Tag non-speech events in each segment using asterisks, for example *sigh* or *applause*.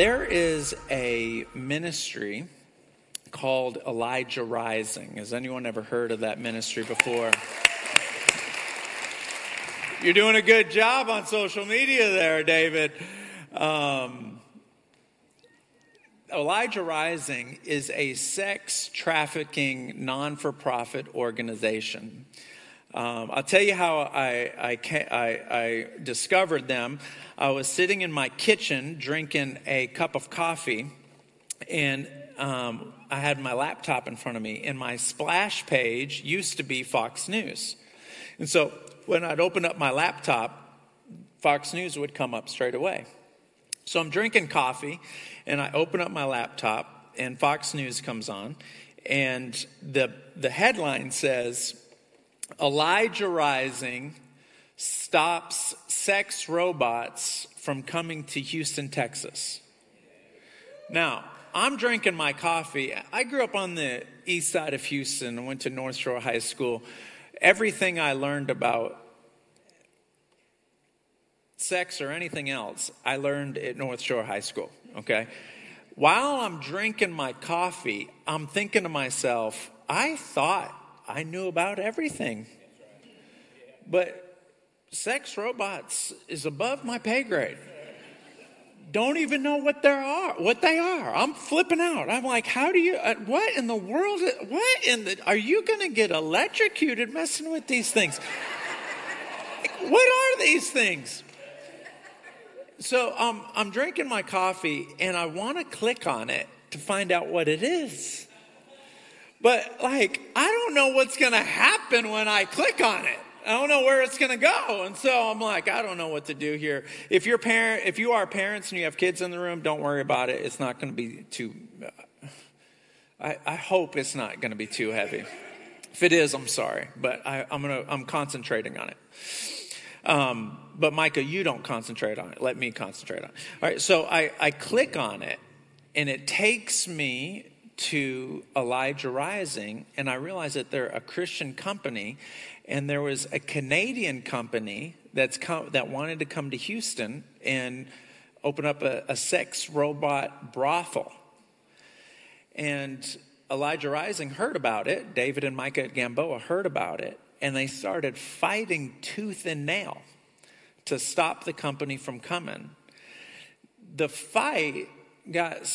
there is a ministry called Elijah Rising. Has anyone ever heard of that ministry before? You're doing a good job on social media there, David. Um, Elijah Rising is a sex trafficking non for profit organization. Um, I'll tell you how I, I, I, I, discovered them. I was sitting in my kitchen drinking a cup of coffee, and um, I had my laptop in front of me, and my splash page used to be Fox News. And so when I'd open up my laptop, Fox News would come up straight away. So I'm drinking coffee, and I open up my laptop, and Fox News comes on, and the, the headline says, Elijah Rising stops sex robots from coming to Houston, Texas. Now, I'm drinking my coffee. I grew up on the east side of Houston I went to North Shore High School. Everything I learned about sex or anything else, I learned at North Shore High School, okay? While I'm drinking my coffee, I'm thinking to myself, I thought I knew about everything. But sex robots is above my pay grade. Don't even know what they are. What they are. I'm flipping out. I'm like, how do you? Uh, what in the world? What in the? Are you going to get electrocuted messing with these things? *laughs* what are these things? So um, I'm drinking my coffee and I want to click on it to find out what it is. But like, I don't know what's going to happen when I click on it. I don't know where it's going to go. And so I'm like, I don't know what to do here. If you're parent, if you are parents and you have kids in the room, don't worry about it. It's not going to be too, uh, I, I, hope it's not going to be too heavy. If it is, I'm sorry, but I, am going to, I'm concentrating on it. Um, but Micah, you don't concentrate on it. Let me concentrate on it. All right. So I, I click on it and it takes me to Elijah Rising, and I realized that they're a Christian company, and there was a Canadian company that's come, that wanted to come to Houston and open up a, a sex robot brothel. And Elijah Rising heard about it. David and Micah at Gamboa heard about it, and they started fighting tooth and nail to stop the company from coming. The fight got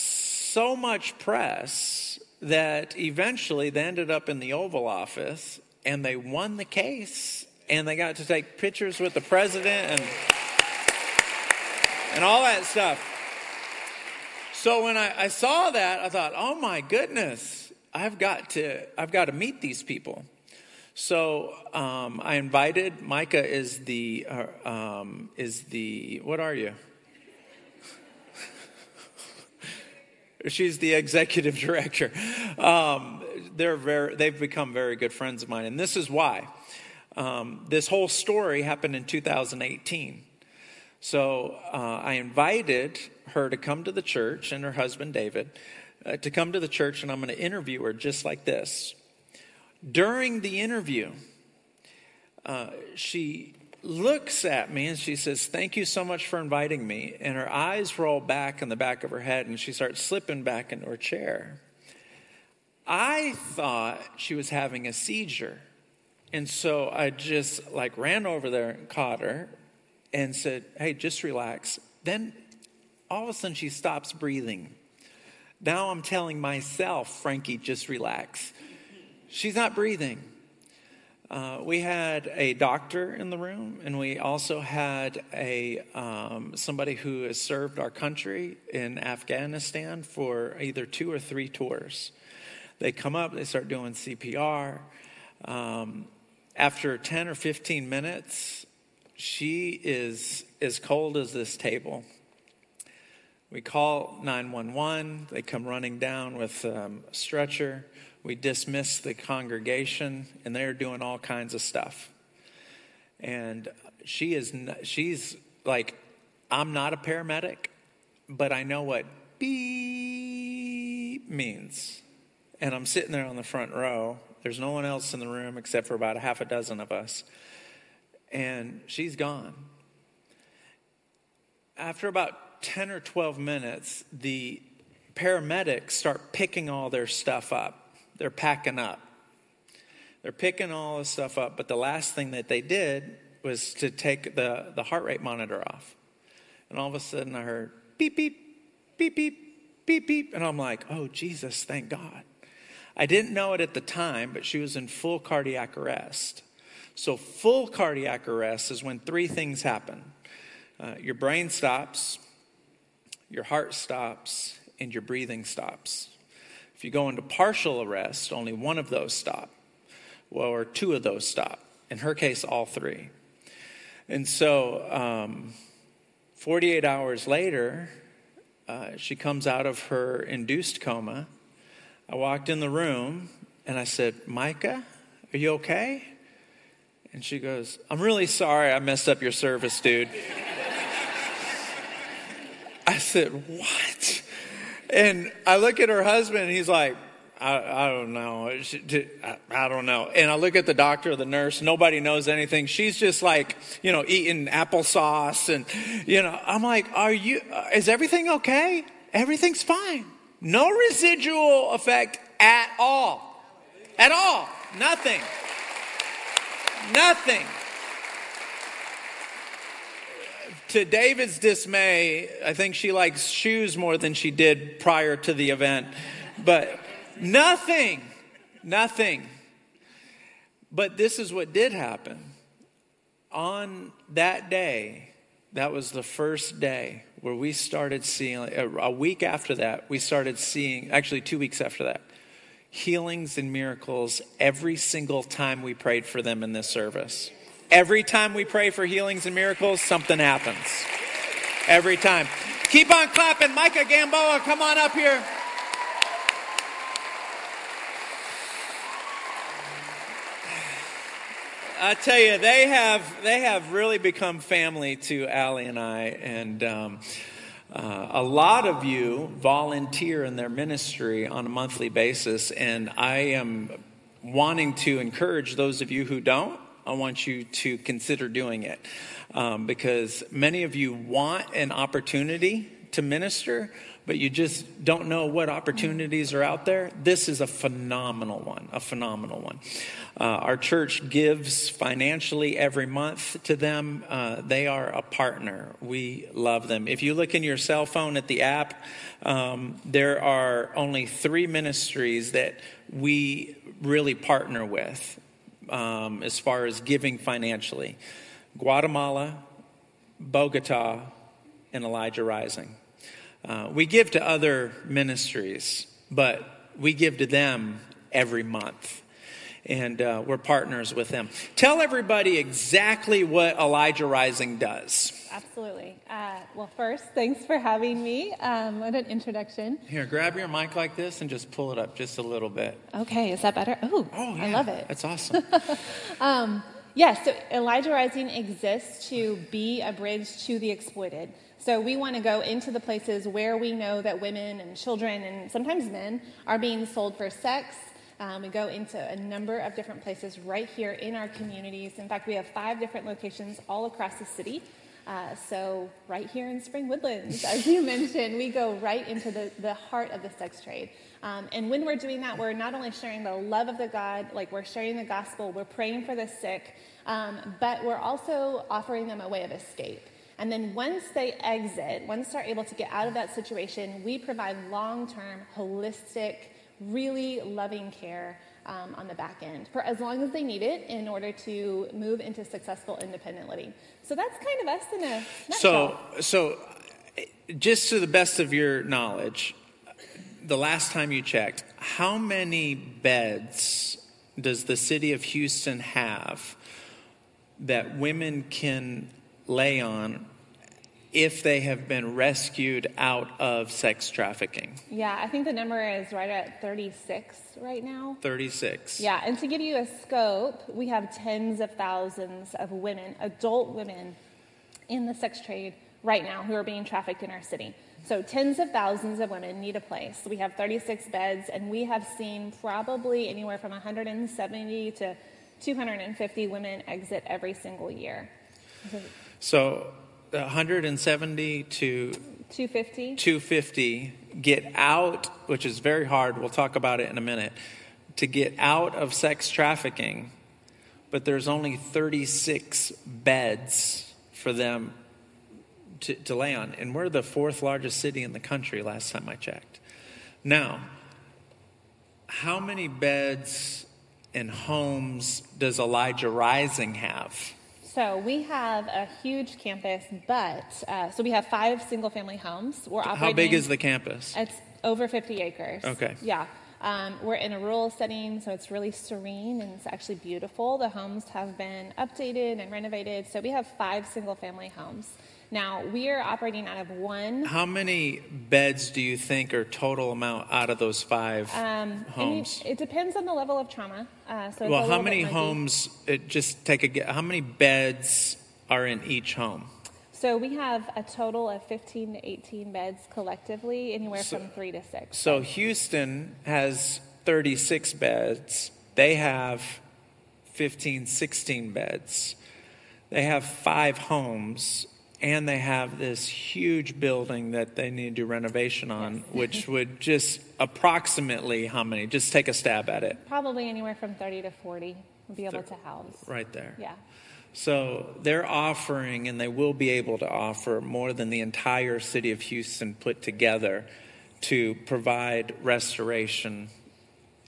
so much press that eventually they ended up in the Oval Office and they won the case and they got to take pictures with the president and and all that stuff. So when I, I saw that, I thought, oh my goodness, I've got to I've got to meet these people. So um, I invited Micah is the uh, um, is the what are you? She's the executive *laughs* director. Um, they're very, they've become very good friends of mine. And this is why. Um, this whole story happened in 2018. So uh, I invited her to come to the church and her husband, David, uh, to come to the church, and I'm going to interview her just like this. During the interview, uh, she looks at me and she says, Thank you so much for inviting me. And her eyes roll back in the back of her head and she starts slipping back into her chair. I thought she was having a seizure. And so I just like ran over there and caught her and said, Hey, just relax. Then all of a sudden she stops breathing. Now I'm telling myself, Frankie, just relax. She's not breathing. Uh, we had a doctor in the room, and we also had a um, somebody who has served our country in Afghanistan for either two or three tours. They come up, they start doing CPR. Um, after 10 or 15 minutes, she is as cold as this table. We call 911. They come running down with um, a stretcher we dismissed the congregation and they're doing all kinds of stuff. And she is she's like i'm not a paramedic but i know what beep means. And i'm sitting there on the front row. There's no one else in the room except for about a half a dozen of us. And she's gone. After about 10 or 12 minutes, the paramedics start picking all their stuff up. They're packing up. They're picking all the stuff up, but the last thing that they did was to take the, the heart rate monitor off. And all of a sudden I heard beep, beep, beep, beep, beep, beep. And I'm like, oh, Jesus, thank God. I didn't know it at the time, but she was in full cardiac arrest. So, full cardiac arrest is when three things happen uh, your brain stops, your heart stops, and your breathing stops. You go into partial arrest, only one of those stop, well, or two of those stop. In her case, all three. And so, um, 48 hours later, uh, she comes out of her induced coma. I walked in the room and I said, Micah, are you okay? And she goes, I'm really sorry I messed up your service, dude. *laughs* I said, What? And I look at her husband and he's like, I, I, don't know. I, don't know. And I look at the doctor or the nurse. Nobody knows anything. She's just like, you know, eating applesauce. And, you know, I'm like, are you, uh, is everything okay? Everything's fine. No residual effect at all. At all. Nothing. Nothing. To David's dismay, I think she likes shoes more than she did prior to the event. But Nothing. Nothing. But this is what did happen. On that day, that was the first day where we started seeing, uh, a week after that, we started seeing, actually, two weeks after that, healings and miracles every single time we prayed for them in this service. Every time we pray for healings and miracles, something happens. Every time. Keep on clapping. Micah Gamboa, come on up here. I tell you, they have they have really become family to Allie and I, and um, uh, a lot of you volunteer in their ministry on a monthly basis, and I am wanting to encourage those of you who don't. I want you to consider doing it um, because many of you want an opportunity to minister, but you just don't know what opportunities are out there, this is a phenomenal one, a phenomenal one. Uh, our church gives financially every month to them. Uh, they are a partner. We love them. If you look in your cell phone at the app, um, there are only three ministries that we really partner with um, as far as giving financially Guatemala, Bogota, and Elijah Rising. Uh, we give to other ministries, but we give to them every month. And uh, we're partners with them. Tell everybody exactly what Elijah Rising does. Absolutely. Uh, well, first, thanks for having me. Um, what an introduction. Here, grab your mic like this and just pull it up just a little bit. Okay, is that better? Ooh, oh, yeah. I love it. That's awesome. *laughs* um, yes, so Elijah Rising exists to be a bridge to the exploited. So we want to go into the places where we know that women and children and sometimes men are being sold for sex. Um, we go into a number of different places right here in our communities. In fact, we have five different locations all across the city. Uh, so, right here in Spring Woodlands, as you *laughs* mentioned, we go right into the, the heart of the sex trade. Um, and when we're doing that, we're not only sharing the love of the God, like we're sharing the gospel, we're praying for the sick, um, but we're also offering them a way of escape. And then once they exit, once they're able to get out of that situation, we provide long term, holistic, really loving care um, on the back end for as long as they need it in order to move into successful independent living. So that's kind of us in a nutshell. So, so just to the best of your knowledge, the last time you checked, how many beds does the city of Houston have that women can lay on if they have been rescued out of sex trafficking? Yeah, I think the number is right at 36 right now. 36. Yeah, and to give you a scope, we have tens of thousands of women, adult women, in the sex trade right now who are being trafficked in our city. So, tens of thousands of women need a place. We have 36 beds, and we have seen probably anywhere from 170 to 250 women exit every single year. So 170 to 250. 250 get out, which is very hard, we'll talk about it in a minute, to get out of sex trafficking, but there's only 36 beds for them to, to lay on. And we're the fourth largest city in the country last time I checked. Now, how many beds and homes does Elijah Rising have? So we have a huge campus, but uh, so we have five single-family homes. We're operating. How big is the campus? It's over 50 acres. Okay. Yeah. Um, we're in a rural setting, so it's really serene and it's actually beautiful. The homes have been updated and renovated. So we have five single-family homes. Now we are operating out of one. How many beds do you think are total amount out of those five Um, homes? It, it depends on the level of trauma. Uh, so well, how many homes? It, just take a How many beds are in each home? So we have a total of 15 to 18 beds collectively, anywhere So- from three to six. So Houston has 36 beds. They have 15, 16 beds. They have five homes, and they have this huge building that they need to do renovation on, *laughs* which would just approximately how many? Just take a stab at it Probably anywhere from 30 to 40 would be able to house. right there. Yeah. So they're offering, and they will be able to offer more than the entire city of Houston put together to provide restoration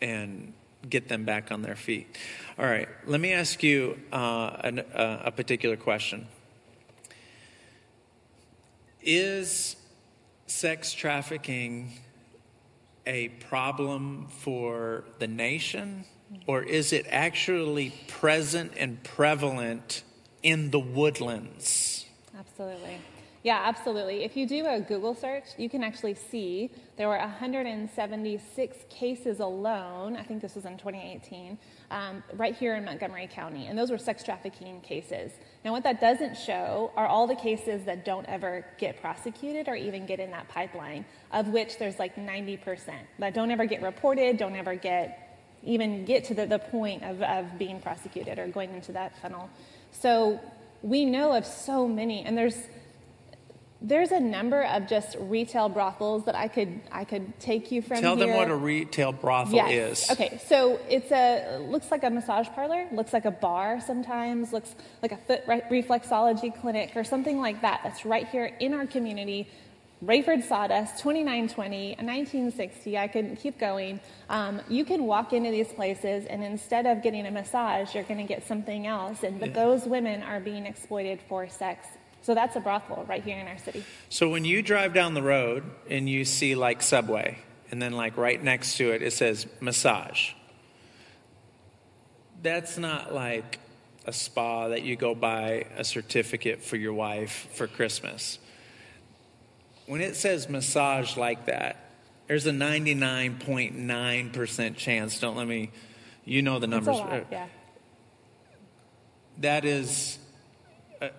and get them back on their feet. All right, let me ask you uh, an, uh, a particular question. Is sex trafficking a problem for the nation, or is it actually present and prevalent in the woodlands? Absolutely. Yeah, absolutely. If you do a Google search, you can actually see there were 176 cases alone. I think this was in 2018, um, right here in Montgomery County, and those were sex trafficking cases. Now, what that doesn't show are all the cases that don't ever get prosecuted or even get in that pipeline, of which there's like 90% that don't ever get reported, don't ever get even get to the, the point of, of being prosecuted or going into that funnel. So we know of so many, and there's there's a number of just retail brothels that I could I could take you from Tell them what a retail brothel Yes. is. Okay, so it's a looks like a massage parlor, looks like a bar sometimes, looks like a foot re- reflexology clinic or something like that. That's right here in our community. Rayford Sawdust, 2920, 1960. I could keep going. Um, you can walk into these places, and instead of getting a massage, you're going to get something else. And but those women are being exploited for sex. So that's a brothel right here in our city. So when you drive down the road and you see like Subway, and then like right next to it, it says massage. That's not like a spa that you go buy a certificate for your wife for Christmas. When it says massage like that, there's a 99.9% chance. Don't let me, you know the numbers. lot, uh, yeah. That is a,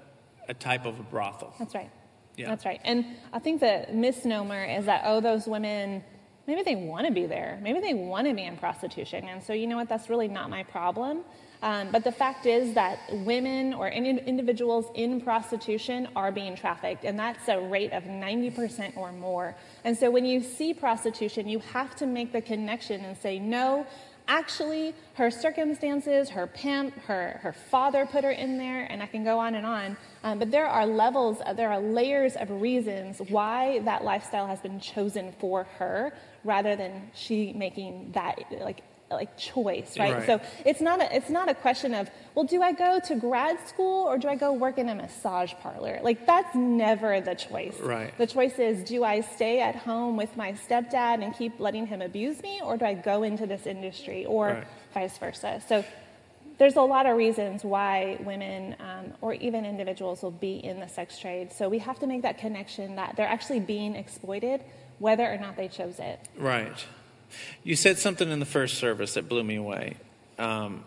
a type of a brothel. That's right. Yeah. That's right. And I think the misnomer is that, oh, those women, maybe they want to be there. Maybe they want to be in prostitution. And so, you know what? That's really not my problem. Um, but the fact is that women or any individuals in prostitution are being trafficked, and that's a rate of 90% or more. And so when you see prostitution, you have to make the connection and say, no, actually, her circumstances, her pimp, her, her father put her in there, and I can go on and on. Um, but there are levels, uh, there are layers of reasons why that lifestyle has been chosen for her rather than she making that like like choice, right? Right. So it's not a it's not a question of well, do I go to grad school or do I go work in a massage parlor? Like that's never the choice. Right. The choice is do I stay at home with my stepdad and keep letting him abuse me, or do I go into this industry, or Right. vice versa? So there's a lot of reasons why women um, or even individuals will be in the sex trade. So we have to make that connection that they're actually being exploited, whether or not they chose it. Right. You said something in the first service that blew me away. Um,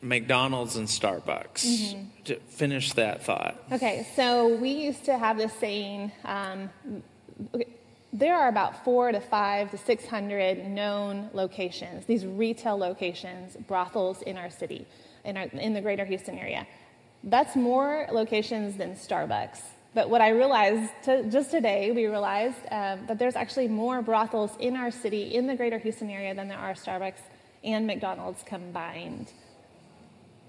McDonald's and Starbucks. Mm-hmm. To finish that thought. Okay, so we used to have this saying. Um, there are about four to five to six hundred known locations, these retail locations, brothels in our city, in, our, in the greater Houston area. That's more locations than Starbucks. But what I realized to, just today, we realized um, that there's actually more brothels in our city, in the greater Houston area, than there are Starbucks and McDonald's combined.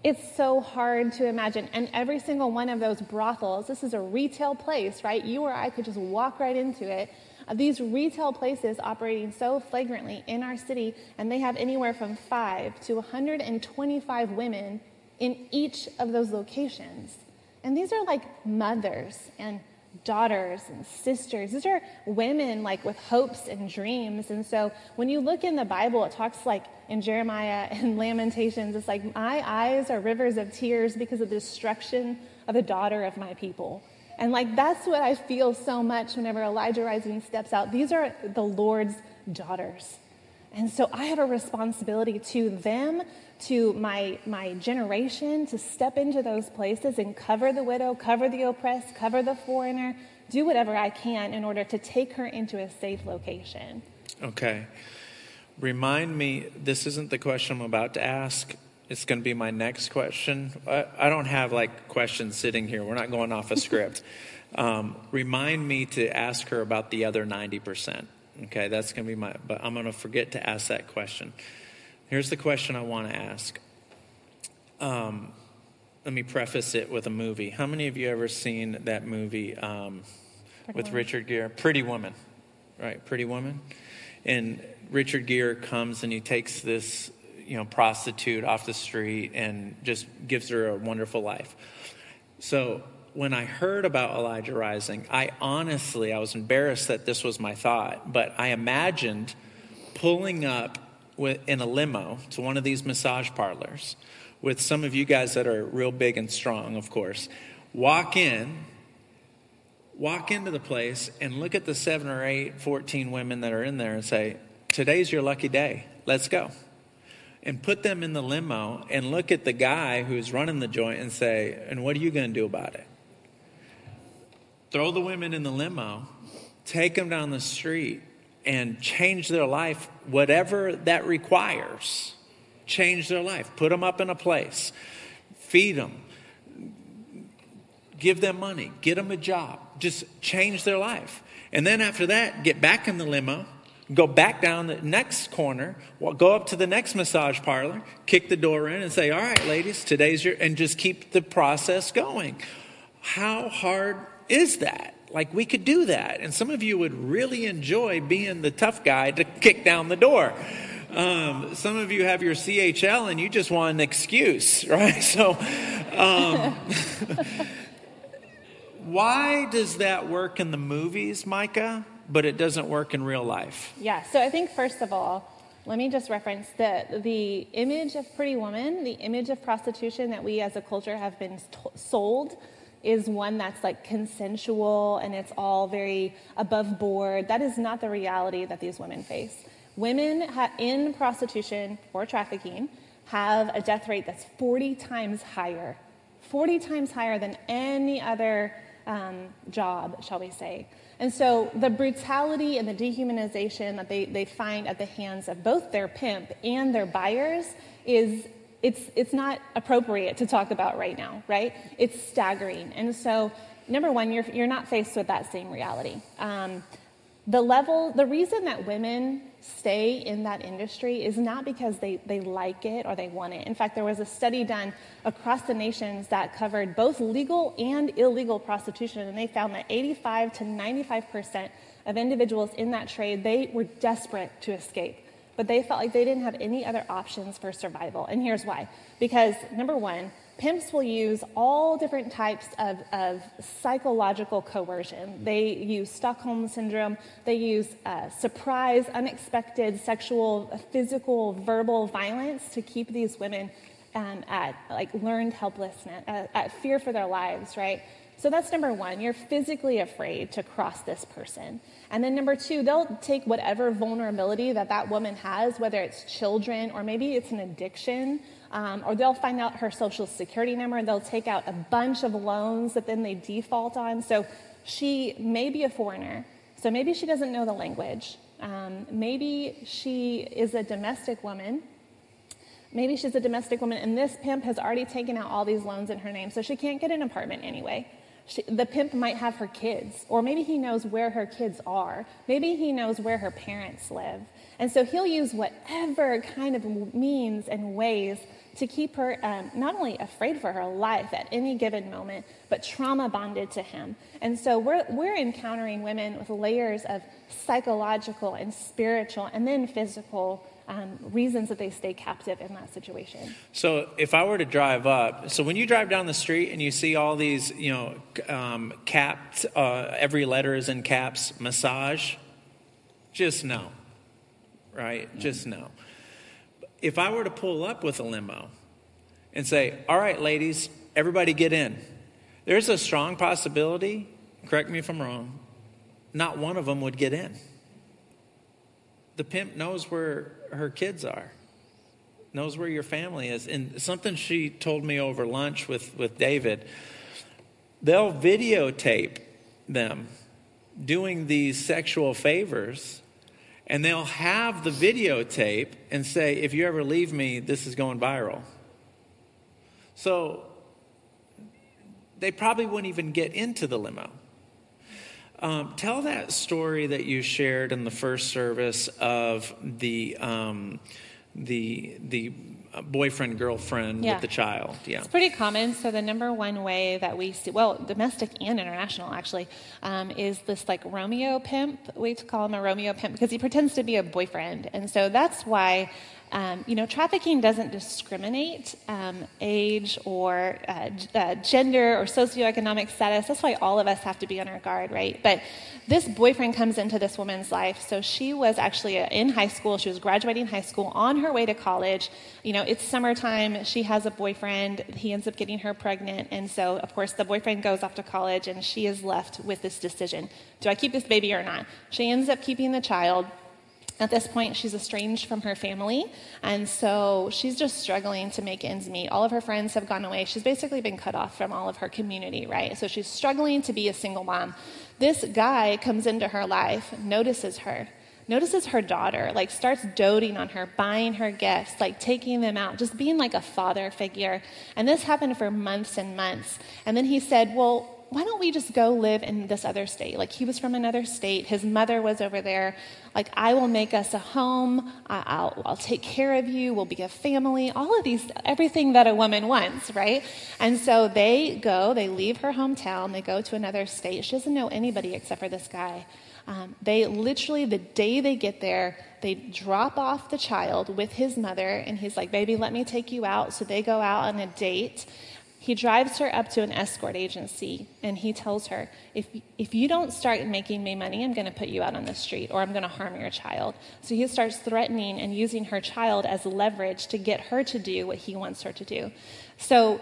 It's so hard to imagine. And every single one of those brothels, this is a retail place, right? You or I could just walk right into it. Uh, these retail places operating so flagrantly in our city, and they have anywhere from five to 125 women in each of those locations. And these are like mothers and daughters and sisters. These are women like with hopes and dreams. And so when you look in the Bible, it talks like in Jeremiah *laughs* and Lamentations, it's like, my eyes are rivers of tears because of the destruction of the daughter of my people. And like that's what I feel so much whenever Elijah Rising steps out. These are the Lord's daughters. And so I have a responsibility to them, to my, my generation, to step into those places and cover the widow, cover the oppressed, cover the foreigner, do whatever I can in order to take her into a safe location. Okay. Remind me, this isn't the question I'm about to ask. It's going to be my next question. I, I don't have like questions sitting here. We're not going off a script. *laughs* Um, remind me to ask her about the other 90%. Okay, that's going to be my, but I'm going to forget to ask that question. Here's the question I want to ask. Um, let me preface it with a movie. How many of you ever seen that movie um, with Woman. Richard Gere? Pretty Woman, right? Pretty Woman. And Richard Gere comes and he takes this, you know, prostitute off the street and just gives her a wonderful life. So when I heard about Elijah Rising, I honestly, I was embarrassed that this was my thought, but I imagined pulling up with, in a limo to one of these massage parlors with some of you guys that are real big and strong, of course. Walk in, walk into the place and look at the seven or eight, 14 women that are in there and say, Today's your lucky day. Let's go. And put them in the limo and look at the guy who's running the joint and say, And what are you going to do about it? Throw the women in the limo, take them down the street, and change their life, whatever that requires. Change their life. Put them up in a place. Feed them. Give them money. Get them a job. Just change their life. And then after that, get back in the limo, go back down the next corner, go up to the next massage parlor, kick the door in, and say, All right, ladies, today's your, and just keep the process going. How hard is that? Like, we could do that. And some of you would really enjoy being the tough guy to kick down the door. Um, some of you have your CHL and you just want an excuse, *laughs* right? So, um, *laughs* why does that work in the movies, Micah, but it doesn't work in real life? Yeah, so I think, first of all, let me just reference that the image of Pretty Woman, the image of prostitution that we as a culture have been t- sold is one that's like consensual and it's all very above board. That is not the reality that these women face. Women ha- in prostitution or trafficking have a death rate that's 40 times higher, 40 times higher than any other um, job, shall we say. And so the brutality and the dehumanization that they, they find at the hands of both their pimp and their buyers is it's, it's not appropriate to talk about right now, right? It's staggering. And so, number one, you're, you're not faced with that same reality. Um, the level, the reason that women stay in that industry is not because they, they like it or they want it. In fact, there was a study done across the nations that covered both legal and illegal prostitution, and they found that 85 to 95% of individuals in that trade, they were desperate to escape but they felt like they didn't have any other options for survival. And here's why. Because, number one, pimps will use all different types of, of psychological coercion. They use Stockholm syndrome, they use uh, surprise, unexpected sexual, physical, verbal violence to keep these women um, at like learned helplessness, at, at fear for their lives, right? So that's number one. You're physically afraid to cross this person. And then number two, they'll take whatever vulnerability that that woman has, whether it's children or maybe it's an addiction, um, or they'll find out her social security number and they'll take out a bunch of loans that then they default on. So she may be a foreigner. So maybe she doesn't know the language. Um, maybe she is a domestic woman. Maybe she's a domestic woman, and this pimp has already taken out all these loans in her name, so she can't get an apartment anyway. She, the pimp might have her kids, or maybe he knows where her kids are. Maybe he knows where her parents live. And so he'll use whatever kind of means and ways to keep her um, not only afraid for her life at any given moment, but trauma bonded to him. And so we're, we're encountering women with layers of psychological and spiritual and then physical um, reasons that they stay captive in that situation. So, if I were to drive up, so when you drive down the street and you see all these, you know, um, capped, uh, every letter is in caps, massage, just no, right? Just no. If I were to pull up with a limo and say, all right, ladies, everybody get in, there's a strong possibility, correct me if I'm wrong, not one of them would get in. The pimp knows where her kids are, knows where your family is. And something she told me over lunch with, with David they'll videotape them doing these sexual favors and they'll have the videotape and say, if you ever leave me, this is going viral. So they probably wouldn't even get into the limo. Um, tell that story that you shared in the first service of the um, the the boyfriend girlfriend yeah. with the child. Yeah, it's pretty common. So the number one way that we see, well, domestic and international actually, um, is this like Romeo pimp. We call him a Romeo pimp because he pretends to be a boyfriend, and so that's why um, you know, trafficking doesn't discriminate um, age or uh, uh, gender or socioeconomic status. That's why all of us have to be on our guard, right? But this boyfriend comes into this woman's life. So she was actually uh, in high school. She was graduating high school on her way to college. You know, it's summertime. She has a boyfriend. He ends up getting her pregnant. And so, of course, the boyfriend goes off to college and she is left with this decision do I keep this baby or not? She ends up keeping the child. At this point, she's estranged from her family, and so she's just struggling to make ends meet. All of her friends have gone away. She's basically been cut off from all of her community, right? So she's struggling to be a single mom. This guy comes into her life, notices her, notices her daughter, like starts doting on her, buying her gifts, like taking them out, just being like a father figure. And this happened for months and months. And then he said, Well, why don't we just go live in this other state? Like, he was from another state. His mother was over there. Like, I will make us a home. I'll, I'll take care of you. We'll be a family. All of these, everything that a woman wants, right? And so they go, they leave her hometown, they go to another state. She doesn't know anybody except for this guy. Um, they literally, the day they get there, they drop off the child with his mother, and he's like, Baby, let me take you out. So they go out on a date. He drives her up to an escort agency and he tells her, if, if you don't start making me money, I'm going to put you out on the street or I'm going to harm your child. So he starts threatening and using her child as leverage to get her to do what he wants her to do. So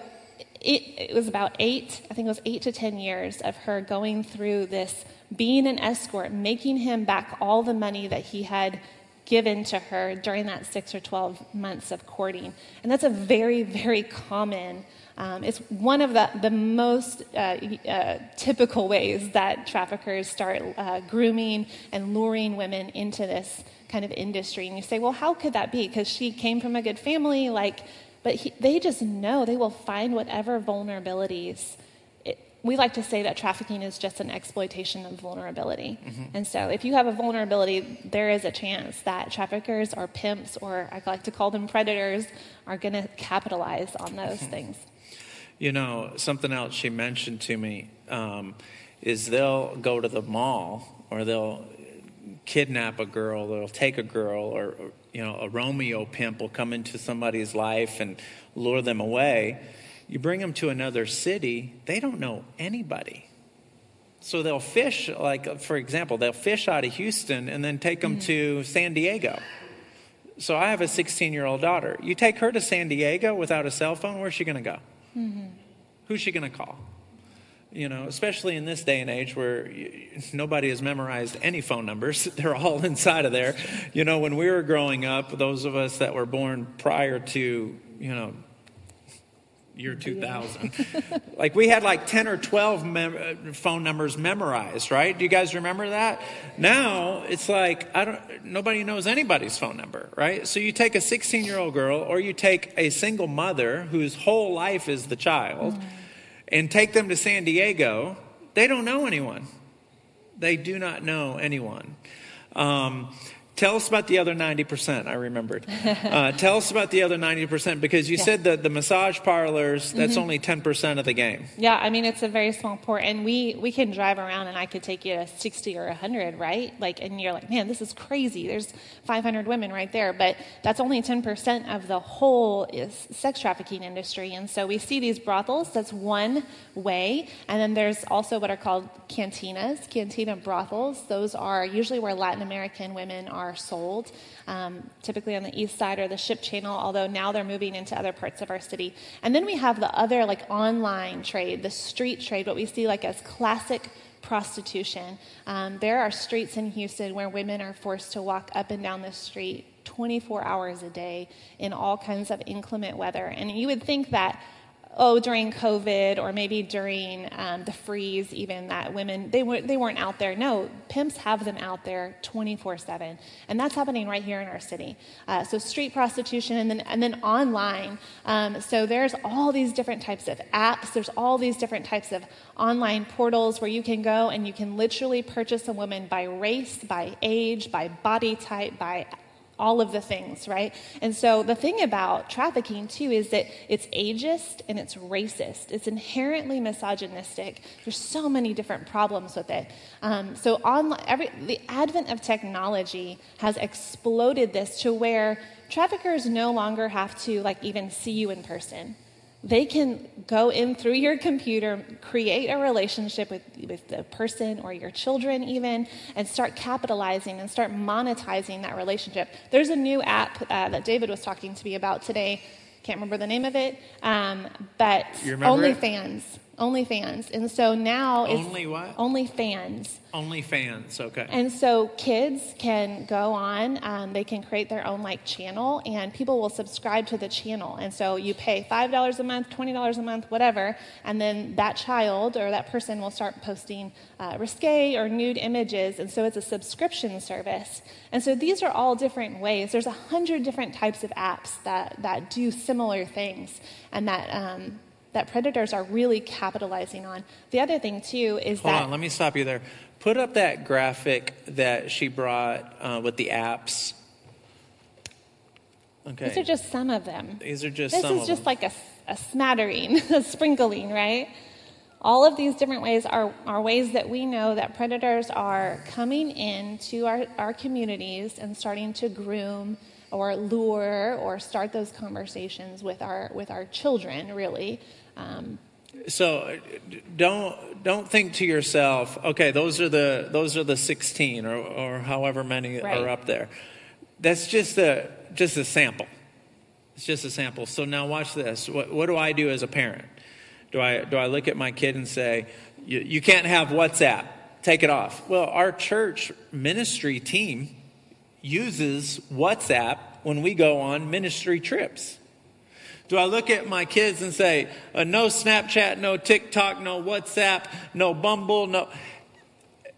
it, it was about eight, I think it was eight to 10 years of her going through this, being an escort, making him back all the money that he had given to her during that six or 12 months of courting. And that's a very, very common um, it's one of the, the most uh, uh, typical ways that traffickers start uh, grooming and luring women into this kind of industry. And you say, well, how could that be? Because she came from a good family, like, but he, they just know they will find whatever vulnerabilities. We like to say that trafficking is just an exploitation of vulnerability. Mm-hmm. And so, if you have a vulnerability, there is a chance that traffickers or pimps, or I like to call them predators, are going to capitalize on those mm-hmm. things. You know, something else she mentioned to me um, is they'll go to the mall or they'll kidnap a girl, they'll take a girl, or, or, you know, a Romeo pimp will come into somebody's life and lure them away. You bring them to another city, they don't know anybody. So they'll fish, like, for example, they'll fish out of Houston and then take them mm-hmm. to San Diego. So I have a 16 year old daughter. You take her to San Diego without a cell phone, where's she going to go? Mm-hmm. Who's she going to call? You know, especially in this day and age where nobody has memorized any phone numbers. *laughs* They're all inside of there. You know, when we were growing up, those of us that were born prior to, you know, year *laughs* 2000. like we had like 10 or 12 mem- phone numbers memorized, right? Do you guys remember that? Now it's like I don't nobody knows anybody's phone number, right? So you take a 16-year-old girl or you take a single mother whose whole life is the child. Mm. and take them to San Diego, they don't know anyone. They do not know anyone. Um, Tell us about the other 90%. I remembered. Uh, tell us about the other 90% because you yeah. said that the massage parlors, that's mm-hmm. only 10% of the game. Yeah, I mean, it's a very small port. And we, we can drive around and I could take you to 60 or 100, right? Like, and you're like, man, this is crazy. There's 500 women right there. But that's only 10% of the whole is sex trafficking industry. And so we see these brothels. That's one way. And then there's also what are called cantinas, cantina brothels. Those are usually where Latin American women are are sold, um, typically on the east side or the ship channel, although now they're moving into other parts of our city. And then we have the other, like online trade, the street trade, what we see like as classic prostitution. Um, there are streets in Houston where women are forced to walk up and down the street 24 hours a day in all kinds of inclement weather. And you would think that oh, during COVID or maybe during um, the freeze, even that women they were they weren't out there. No, pimps have them out there 24/7, and that's happening right here in our city. Uh, so street prostitution, and then and then online. Um, so there's all these different types of apps. There's all these different types of online portals where you can go and you can literally purchase a woman by race, by age, by body type, by all of the things, right? And so the thing about trafficking, too, is that it's ageist and it's racist. It's inherently misogynistic. There's so many different problems with it. Um, so online, every, the advent of technology has exploded this to where traffickers no longer have to like even see you in person they can go in through your computer, create a relationship with, with the person or your children, even, and start capitalizing and start monetizing that relationship. There's a new app uh, that David was talking to me about today. Can't remember the name of it, um, but OnlyFans. OnlyFans. And so now it's only what? OnlyFans. OnlyFans, okay. And so kids can go on, um, they can create their own like channel, and people will subscribe to the channel. And so you pay $5 a month, $20 a month, whatever, and then that child or that person will start posting uh, risque or nude images. And so it's a subscription service. And so these are all different ways. There's a hundred different types of apps that, that do similar things and that um, that predators are really capitalizing on. The other thing, too, is Hold that. on, let me stop you there. Put up that graphic that she brought uh, with the apps. Okay. These are just some of them. These are just this is just like a, a smattering, *laughs* a sprinkling, right? All of these different ways are, are ways that we know that predators are coming into our, our communities and starting to groom or lure or start those conversations with our with our children really um, so don't don't think to yourself, okay, those are the those are the 16 or, or however many right. are up there. That's just a just a sample. It's just a sample. So now watch this. What, what do I do as a parent? Do I do I look at my kid and say, you, you can't have WhatsApp, take it off? Well, our church ministry team uses WhatsApp when we go on ministry trips. Do I look at my kids and say, uh, no Snapchat, no TikTok, no WhatsApp, no Bumble, no.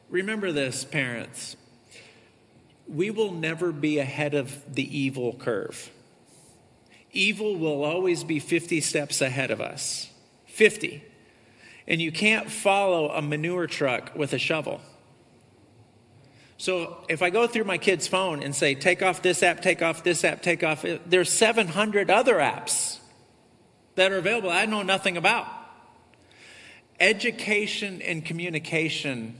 Remember this, parents. We will never be ahead of the evil curve. Evil will always be 50 steps ahead of us. 50. And you can't follow a manure truck with a shovel. So if I go through my kid's phone and say, take off this app, take off this app, take off, there's 700 other apps that are available I know nothing about. Education and communication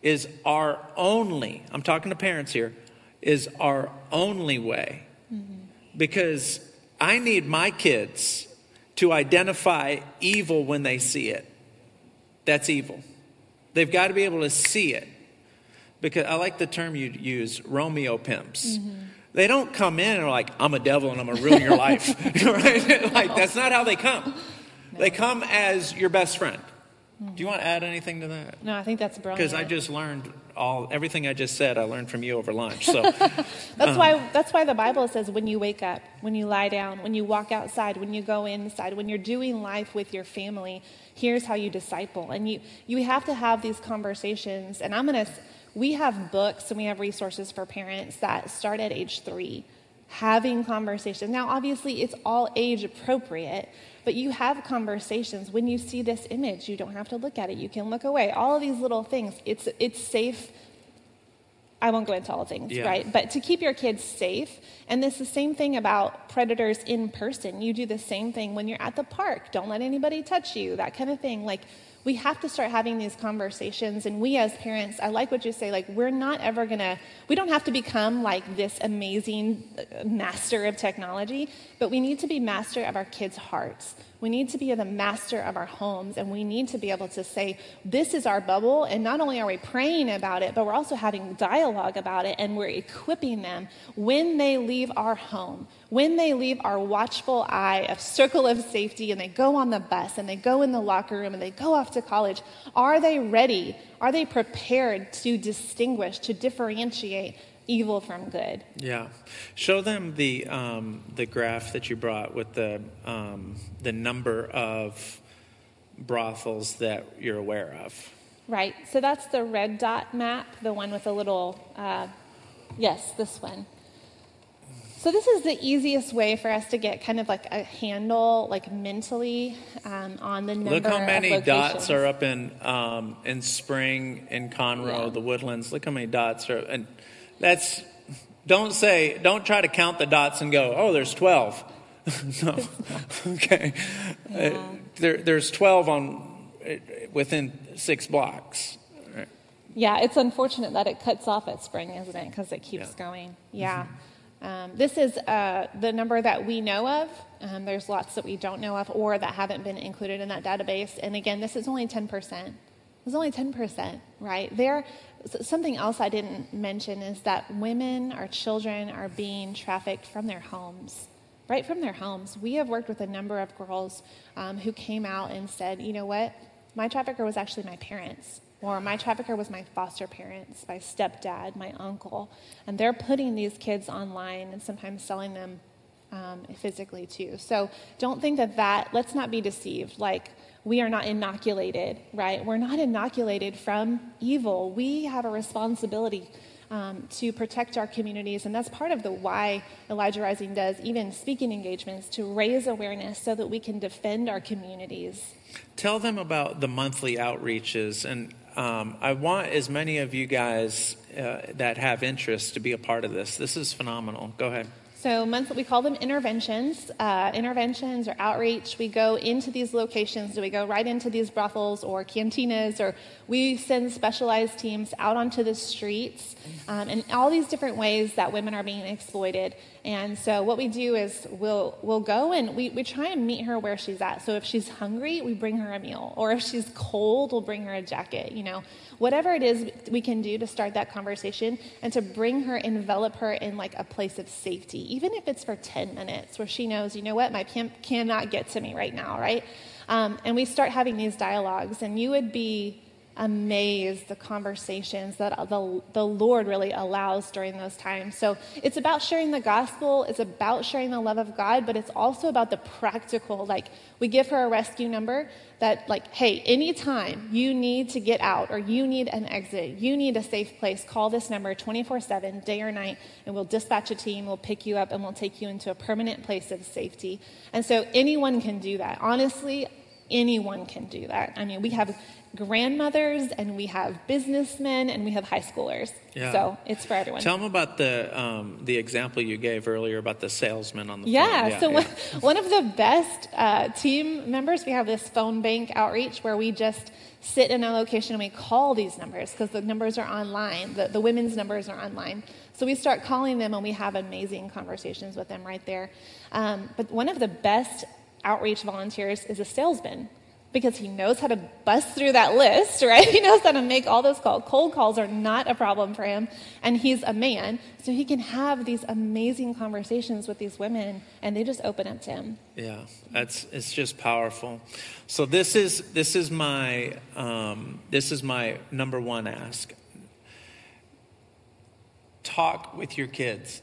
is our only, I'm talking to parents here, is our only way. Mm-hmm. Because I need my kids to identify evil when they see it. That's evil. They've got to be able to see it. Because I like the term you use, Romeo pimps. Mm-hmm. They don't come in and are like, I'm a devil and I'm going to ruin your life. *laughs* *laughs* right? Like, that's not how they come. No. They come as your best friend. Mm-hmm. Do you want to add anything to that? No, I think that's brilliant. Because I just learned all everything I just said. I learned from you over lunch. So *laughs* that's um, why that's why the Bible says when you wake up, when you lie down, when you walk outside, when you go inside, when you're doing life with your family, here's how you disciple. And you you have to have these conversations. And I'm gonna we have books and we have resources for parents that start at age three. having conversations. Now, obviously, it's all age appropriate, but you have conversations. When you see this image, you don't have to look at it. You can look away. All of these little things. It's, it's safe. I won't go into all things, Yeah. right? But to keep your kids safe, and it's the same thing about predators in person. You do the same thing when you're at the park. Don't let anybody touch you, that kind of thing. Like, we have to start having these conversations. And we as parents, I like what you say, like, we're not ever gonna, we don't have to become like this amazing uh, master of technology, but we need to be master of our kids' hearts. We need to be the master of our homes, and we need to be able to say, This is our bubble. And not only are we praying about it, but we're also having dialogue about it, and we're equipping them when they leave our home, when they leave our watchful eye of circle of safety, and they go on the bus, and they go in the locker room, and they go off to college. Are they ready? Are they prepared to distinguish, to differentiate evil from good? Yeah, show them the um, the graph that you brought with the um, the number of brothels that you're aware of. Right. So that's the red dot map, the one with a little, uh, yes, this one. So this is the easiest way for us to get kind of like a handle, like mentally, um, on the number. Look how many dots are up in um, in Spring, in Conroe, Yeah. the Woodlands. Look how many dots are, and that's don't say don't try to count the dots and go, oh, there's twelve. *laughs* no, okay, Uh, there, there's twelve on uh, within six blocks. Right. Yeah, it's unfortunate that it cuts off at spring, isn't it? Because it keeps Yeah. going. Yeah. Um, this is uh, the number that we know of. Um, there's lots that we don't know of or that haven't been included in that database. And again, this is only 10%. It's only 10%, right? There, something else I didn't mention is that women, our children, are being trafficked from their homes right from their homes. We have worked with a number of girls um, who came out and said, you know what, my trafficker was actually my parents, or my trafficker was my foster parents, my stepdad, my uncle. And they're putting these kids online and sometimes selling them um, physically too. So don't think that that, let's not be deceived. Like, we are not inoculated, right? We're not inoculated from evil. We have a responsibility um, to protect our communities. And that's part of the why Elijah Rising does even speaking engagements to raise awareness so that we can defend our communities. Tell them about the monthly outreaches, and um, I want as many of you guys uh, that have interest to be a part of this. This is phenomenal. Go ahead. So monthly, we call them interventions. Uh, interventions or outreach. We go into these locations. Do we go right into these brothels or cantinas, or we send specialized teams out onto the streets, um, and all these different ways that women are being exploited. And so what we do is we'll we'll go and we, we try and meet her where she's at. So if she's hungry, we bring her a meal, or if she's cold, we'll bring her a jacket. You know, whatever it is we can do to start that conversation and to bring her, envelop her in like a place of safety, even if it's for 10 minutes, where she knows, you know what, my pimp cannot get to me right now, right? Um, and we start having these dialogues, and you would be amazed the conversations that the, the Lord really allows during those times. So it's about sharing the gospel, it's about sharing the love of God, but it's also about the practical. Like, we give her a rescue number that, like, hey, anytime you need to get out or you need an exit, you need a safe place, call this number 24 7, day or night, and we'll dispatch a team, we'll pick you up, and we'll take you into a permanent place of safety. And so anyone can do that. Honestly, anyone can do that. I mean, we have grandmothers and we have businessmen and we have high schoolers. Yeah. So it's for everyone. Tell them about the um, the example you gave earlier about the salesman on the yeah, phone. so One, one of the best uh, team members, we have this phone bank outreach where we just sit in a location and we call these numbers because the numbers are online. The, the women's numbers are online. So we start calling them and we have amazing conversations with them right there. Um, but one of the best outreach volunteers is a salesman because he knows how to bust through that list, *laughs* right? He knows how to make all those calls. Cold calls are not a problem for him, and he's a man, so he can have these amazing conversations with these women, and they just open up to him. Yeah, that's it's just powerful. So this is this is my um, this is my number one ask. Talk with your kids.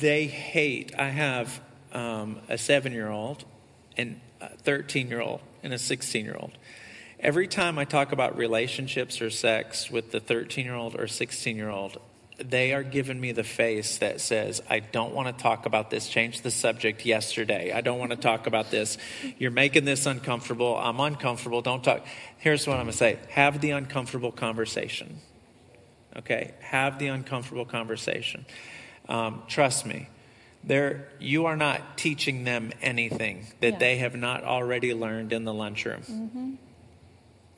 They hate. I have um, a seven year old, and a thirteen year old, and a sixteen year old. Every time I talk about relationships or sex with the thirteen year old or sixteen year old, they are giving me the face that says, I don't want to talk about this. Change the subject yesterday. I don't want to talk about this. You're making this uncomfortable. I'm uncomfortable. Don't talk. Here's what I'm going to say have the uncomfortable conversation. Okay? Have the uncomfortable conversation. Um, trust me. There, you are not teaching them anything that Yeah. they have not already learned in the lunchroom. Mm-hmm.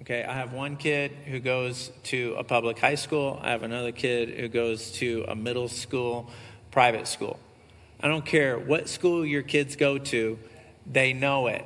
Okay, I have one kid who goes to a public high school. I have another kid who goes to a middle school private school. I don't care what school your kids go to, they know it.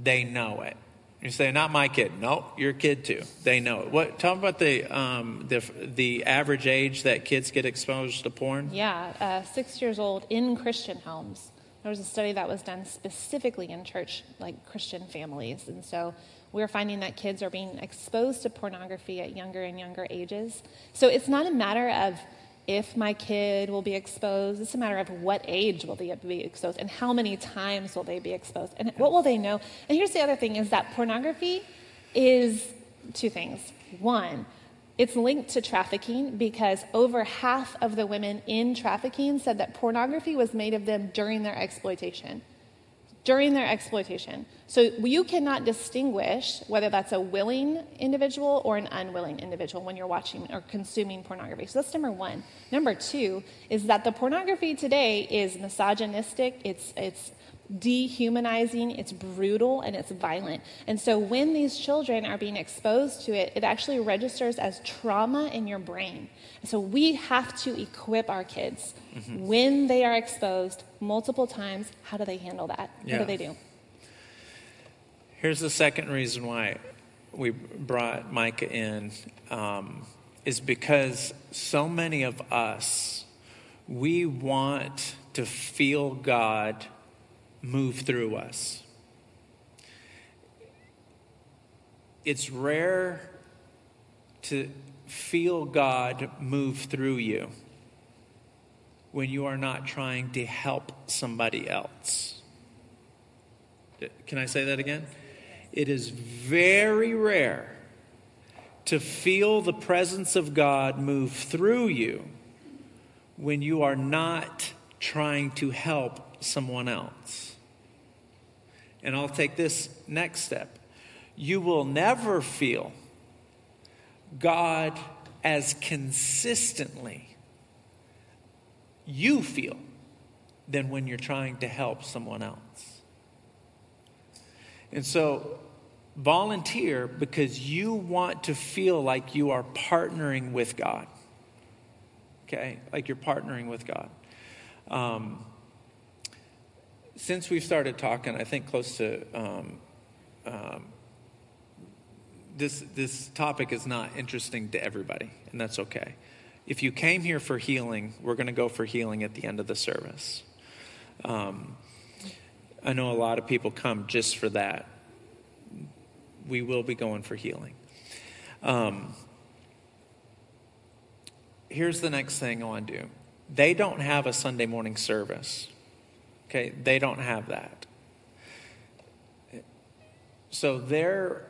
They know it. You say, not my kid. No, your kid too. They know it. What? Tell me about the um, the the average age that kids get exposed to porn. Yeah, uh, six years old in Christian homes. There was a study that was done specifically in church, like Christian families. And so we're finding that kids are being exposed to pornography at younger and younger ages. So it's not a matter of if my kid will be exposed, it's a matter of what age will they be exposed and how many times will they be exposed and what will they know. And here's the other thing is that pornography is two things. One, it's linked to trafficking because over half of the women in trafficking said that pornography was made of them during their exploitation. During their exploitation. So you cannot distinguish whether that's a willing individual or an unwilling individual when you're watching or consuming pornography. So that's number one. Number two is that the pornography today is misogynistic, it's, it's dehumanizing, it's brutal, and it's violent. And so when these children are being exposed to it, it actually registers as trauma in your brain. And so we have to equip our kids when they are exposed multiple times. How do they handle that? What do they do? Here's the second reason why we brought Micah in um, is because so many of us we want to feel God move through us. It's rare to feel God move through you when you are not trying to help somebody else. Can I say that again? It is very rare to feel the presence of God move through you when you are not trying to help someone else. And I'll take this next step. You will never feel God as consistently you feel than when you're trying to help someone else. And so, volunteer because you want to feel like you are partnering with God. Okay? Like you're partnering with God. Um, since we've started talking, I think close to um, um, this, this topic is not interesting to everybody, and that's okay. If you came here for healing, we're going to go for healing at the end of the service. Um, I know a lot of people come just for that. We will be going for healing. Um, here's the next thing I want to do they don't have a Sunday morning service. Okay, they don't have that. So their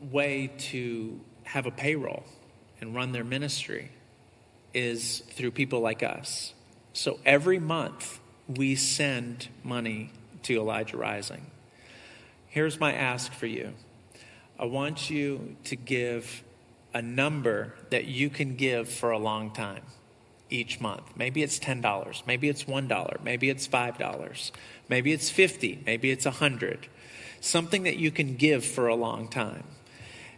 way to have a payroll and run their ministry is through people like us. So every month we send money to Elijah Rising. Here's my ask for you I want you to give a number that you can give for a long time each month. Maybe it's $10, maybe it's $1, maybe it's $5, maybe it's 50, maybe it's 100. Something that you can give for a long time.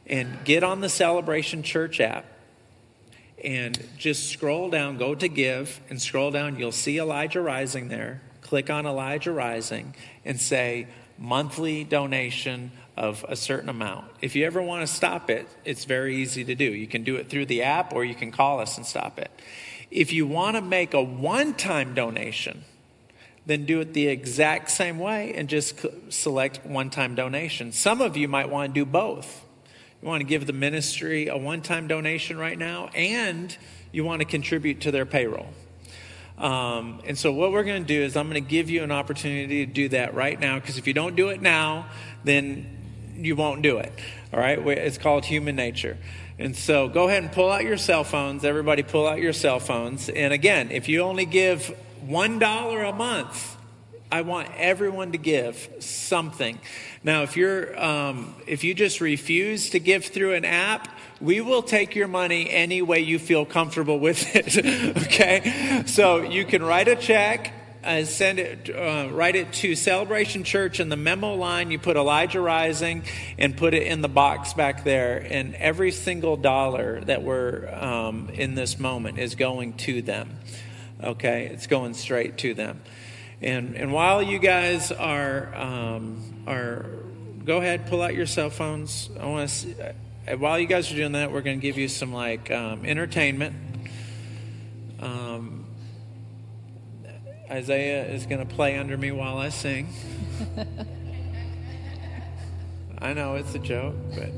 And get on the Celebration Church app and just scroll down, go to give, and scroll down. You'll see Elijah Rising there. Click on Elijah Rising and say monthly donation of a certain amount. If you ever want to stop it, it's very easy to do. You can do it through the app or you can call us and stop it. If you want to make a one time donation, then do it the exact same way and just select one time donation. Some of you might want to do both. You want to give the ministry a one time donation right now, and you want to contribute to their payroll. Um, and so, what we're going to do is, I'm going to give you an opportunity to do that right now, because if you don't do it now, then you won't do it. All right? It's called human nature. And so go ahead and pull out your cell phones. Everybody, pull out your cell phones. And again, if you only give $1 a month, I want everyone to give something. Now, if you're um, if you just refuse to give through an app, we will take your money any way you feel comfortable with it. *laughs* okay, so you can write a check. Uh, send it, uh, write it to Celebration Church in the memo line. You put Elijah Rising and put it in the box back there. And every single dollar that we're um, in this moment is going to them. Okay, it's going straight to them. And and while you guys are um, are go ahead, pull out your cell phones. I want to. Uh, while you guys are doing that, we're going to give you some like um, entertainment. Um, Isaiah is going to play under me while I sing. I know it's a joke, but.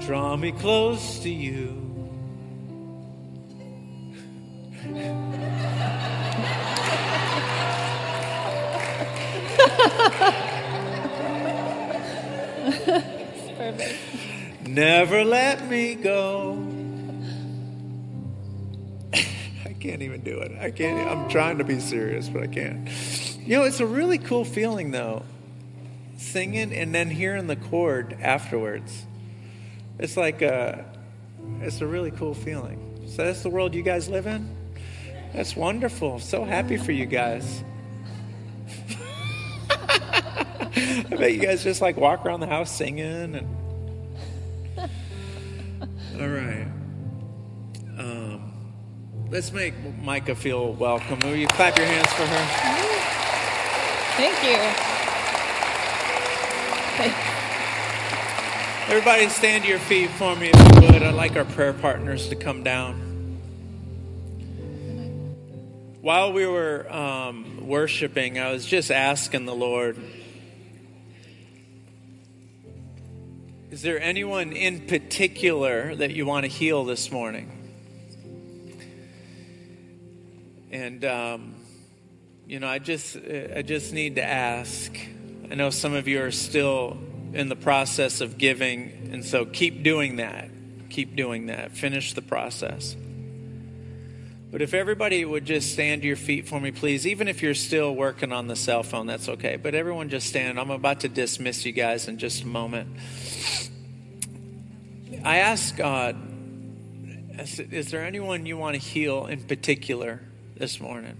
Draw me close to you. perfect. Never let me go. Can't even do it. I can't. I'm trying to be serious, but I can't. You know, it's a really cool feeling though, singing and then hearing the chord afterwards. It's like a, it's a really cool feeling. So that's the world you guys live in. That's wonderful. So happy for you guys. *laughs* I bet you guys just like walk around the house singing and. All right. Let's make Micah feel welcome. Will you clap your hands for her? Thank you. Everybody, stand to your feet for me if you would. I'd like our prayer partners to come down. While we were um, worshiping, I was just asking the Lord Is there anyone in particular that you want to heal this morning? And um, you know, I just I just need to ask. I know some of you are still in the process of giving, and so keep doing that. Keep doing that. Finish the process. But if everybody would just stand to your feet for me, please, even if you're still working on the cell phone, that's okay. But everyone just stand. I'm about to dismiss you guys in just a moment. I asked God, is there anyone you want to heal in particular this morning?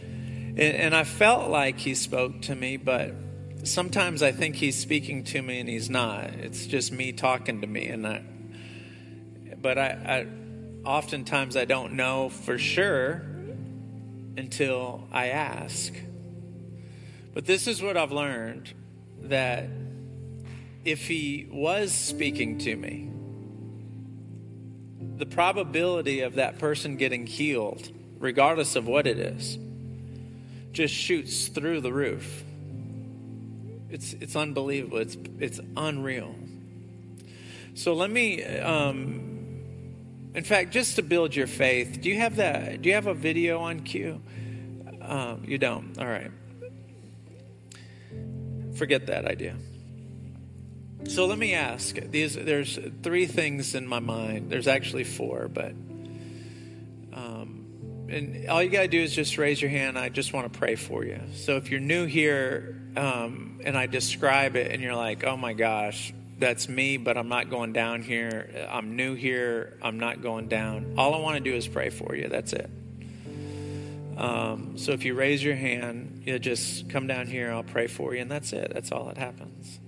And, and I felt like He spoke to me, but sometimes I think He's speaking to me and He's not. It's just me talking to me. And I, but I, I oftentimes I don't know for sure until I ask. But this is what I've learned that if he was speaking to me, the probability of that person getting healed, regardless of what it is, just shoots through the roof. It's, it's unbelievable. It's, it's unreal. So let me, um, in fact, just to build your faith, do you have that? Do you have a video on cue? Um, you don't. All right. Forget that idea. So let me ask. These there's three things in my mind. There's actually four, but um, and all you gotta do is just raise your hand. I just want to pray for you. So if you're new here um, and I describe it, and you're like, "Oh my gosh, that's me," but I'm not going down here. I'm new here. I'm not going down. All I want to do is pray for you. That's it. Um, so if you raise your hand, you just come down here. I'll pray for you, and that's it. That's all that happens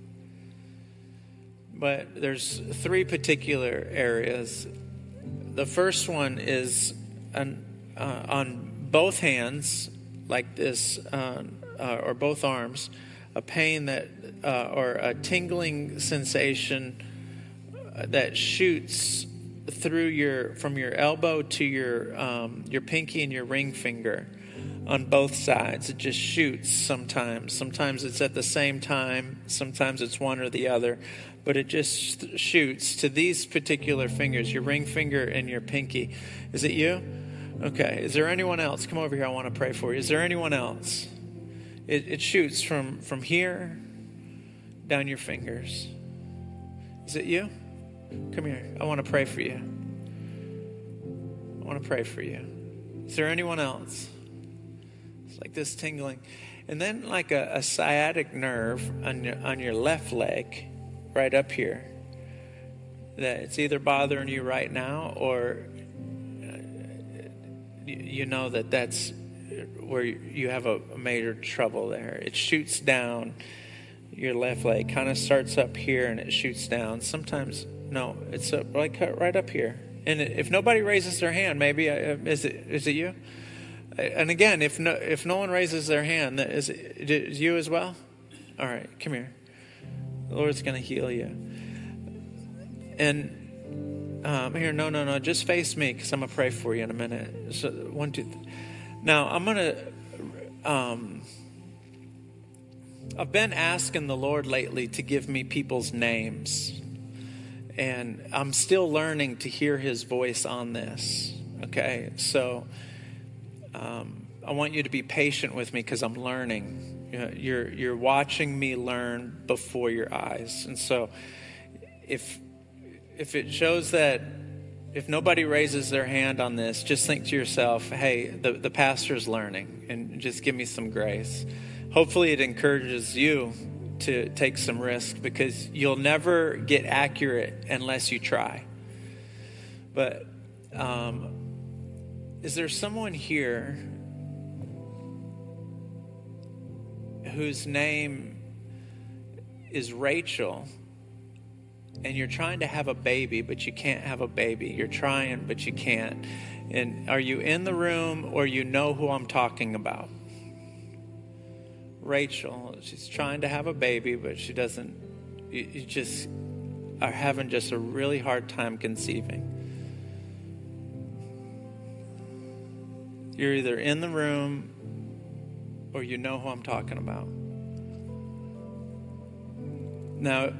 but there's three particular areas. The first one is an, uh, on both hands, like this, uh, uh, or both arms, a pain that, uh, or a tingling sensation that shoots through your, from your elbow to your, um, your pinky and your ring finger on both sides. It just shoots sometimes. Sometimes it's at the same time, sometimes it's one or the other but it just shoots to these particular fingers, your ring finger and your pinky. Is it you? Okay. Is there anyone else? Come over here. I want to pray for you. Is there anyone else? It, it shoots from, from here down your fingers. Is it you? Come here. I want to pray for you. I want to pray for you. Is there anyone else? It's like this tingling. And then, like a, a sciatic nerve on your, on your left leg, right up here, that it's either bothering you right now or you, know that that's where you have a major trouble there. It shoots down your left leg, kind of starts up here and it shoots down. Sometimes, no, it's up, like right up here. And if nobody raises their hand, maybe uh, is it is it you? And again, if no if no one raises their hand, is it is you as well? All right, come here. The Lord's going to heal you. And um, here, no, no, no, just face me because I'm gonna pray for you in a minute. So one, two. Now I'm gonna. Um, I've been asking the Lord lately to give me people's names, and I'm still learning to hear His voice on this. Okay, so um, I want you to be patient with me because I'm learning. You're you're watching me learn before your eyes, and so if if it shows that if nobody raises their hand on this, just think to yourself, hey, the, the pastor's learning, and just give me some grace. Hopefully, it encourages you to take some risk because you'll never get accurate unless you try. But um, is there someone here whose name is Rachel? And you're trying to have a baby, but you can't have a baby. You're trying, but you can't. And are you in the room or you know who I'm talking about? Rachel, she's trying to have a baby, but she doesn't, you, just are having just a really hard time conceiving. You're either in the room or you know who I'm talking about. Now,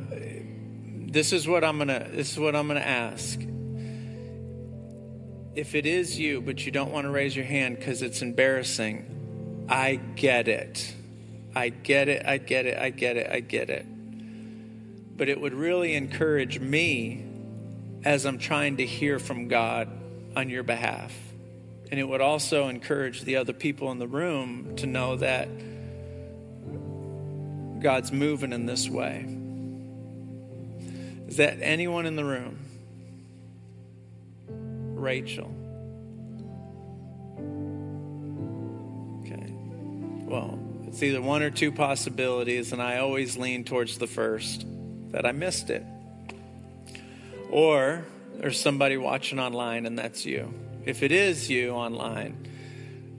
this is what I'm gonna this is what I'm gonna ask. If it is you, but you don't want to raise your hand because it's embarrassing, I get it. I get it, I get it, I get it, I get it. But it would really encourage me as I'm trying to hear from God on your behalf. And it would also encourage the other people in the room to know that God's moving in this way. Is that anyone in the room? Rachel. Okay. Well, it's either one or two possibilities, and I always lean towards the first that I missed it. Or there's somebody watching online, and that's you. If it is you online,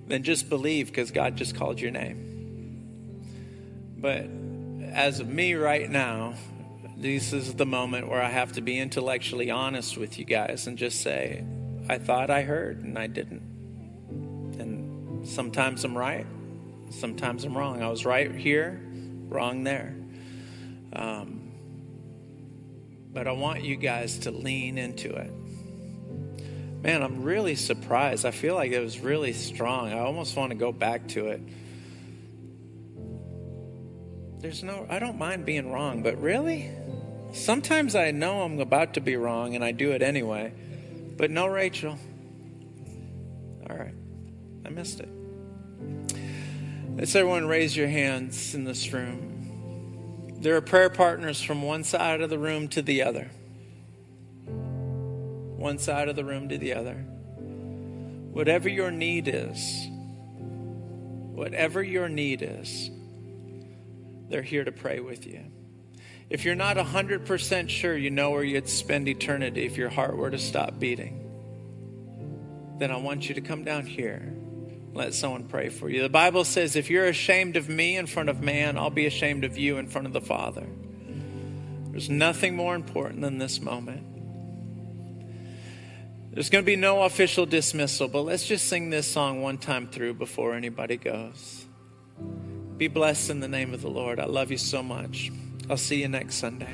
then just believe because God just called your name. But as of me right now, this is the moment where I have to be intellectually honest with you guys and just say, I thought I heard and I didn't. And sometimes I'm right, sometimes I'm wrong. I was right here, wrong there. Um, but I want you guys to lean into it. Man, I'm really surprised. I feel like it was really strong. I almost want to go back to it. There's no, I don't mind being wrong, but really? Sometimes I know I'm about to be wrong and I do it anyway. But no, Rachel. All right. I missed it. Let's everyone raise your hands in this room. There are prayer partners from one side of the room to the other. One side of the room to the other. Whatever your need is, whatever your need is, they're here to pray with you. If you're not 100% sure you know where you'd spend eternity if your heart were to stop beating, then I want you to come down here. Let someone pray for you. The Bible says, if you're ashamed of me in front of man, I'll be ashamed of you in front of the Father. There's nothing more important than this moment. There's going to be no official dismissal, but let's just sing this song one time through before anybody goes. Be blessed in the name of the Lord. I love you so much. I'll see you next Sunday.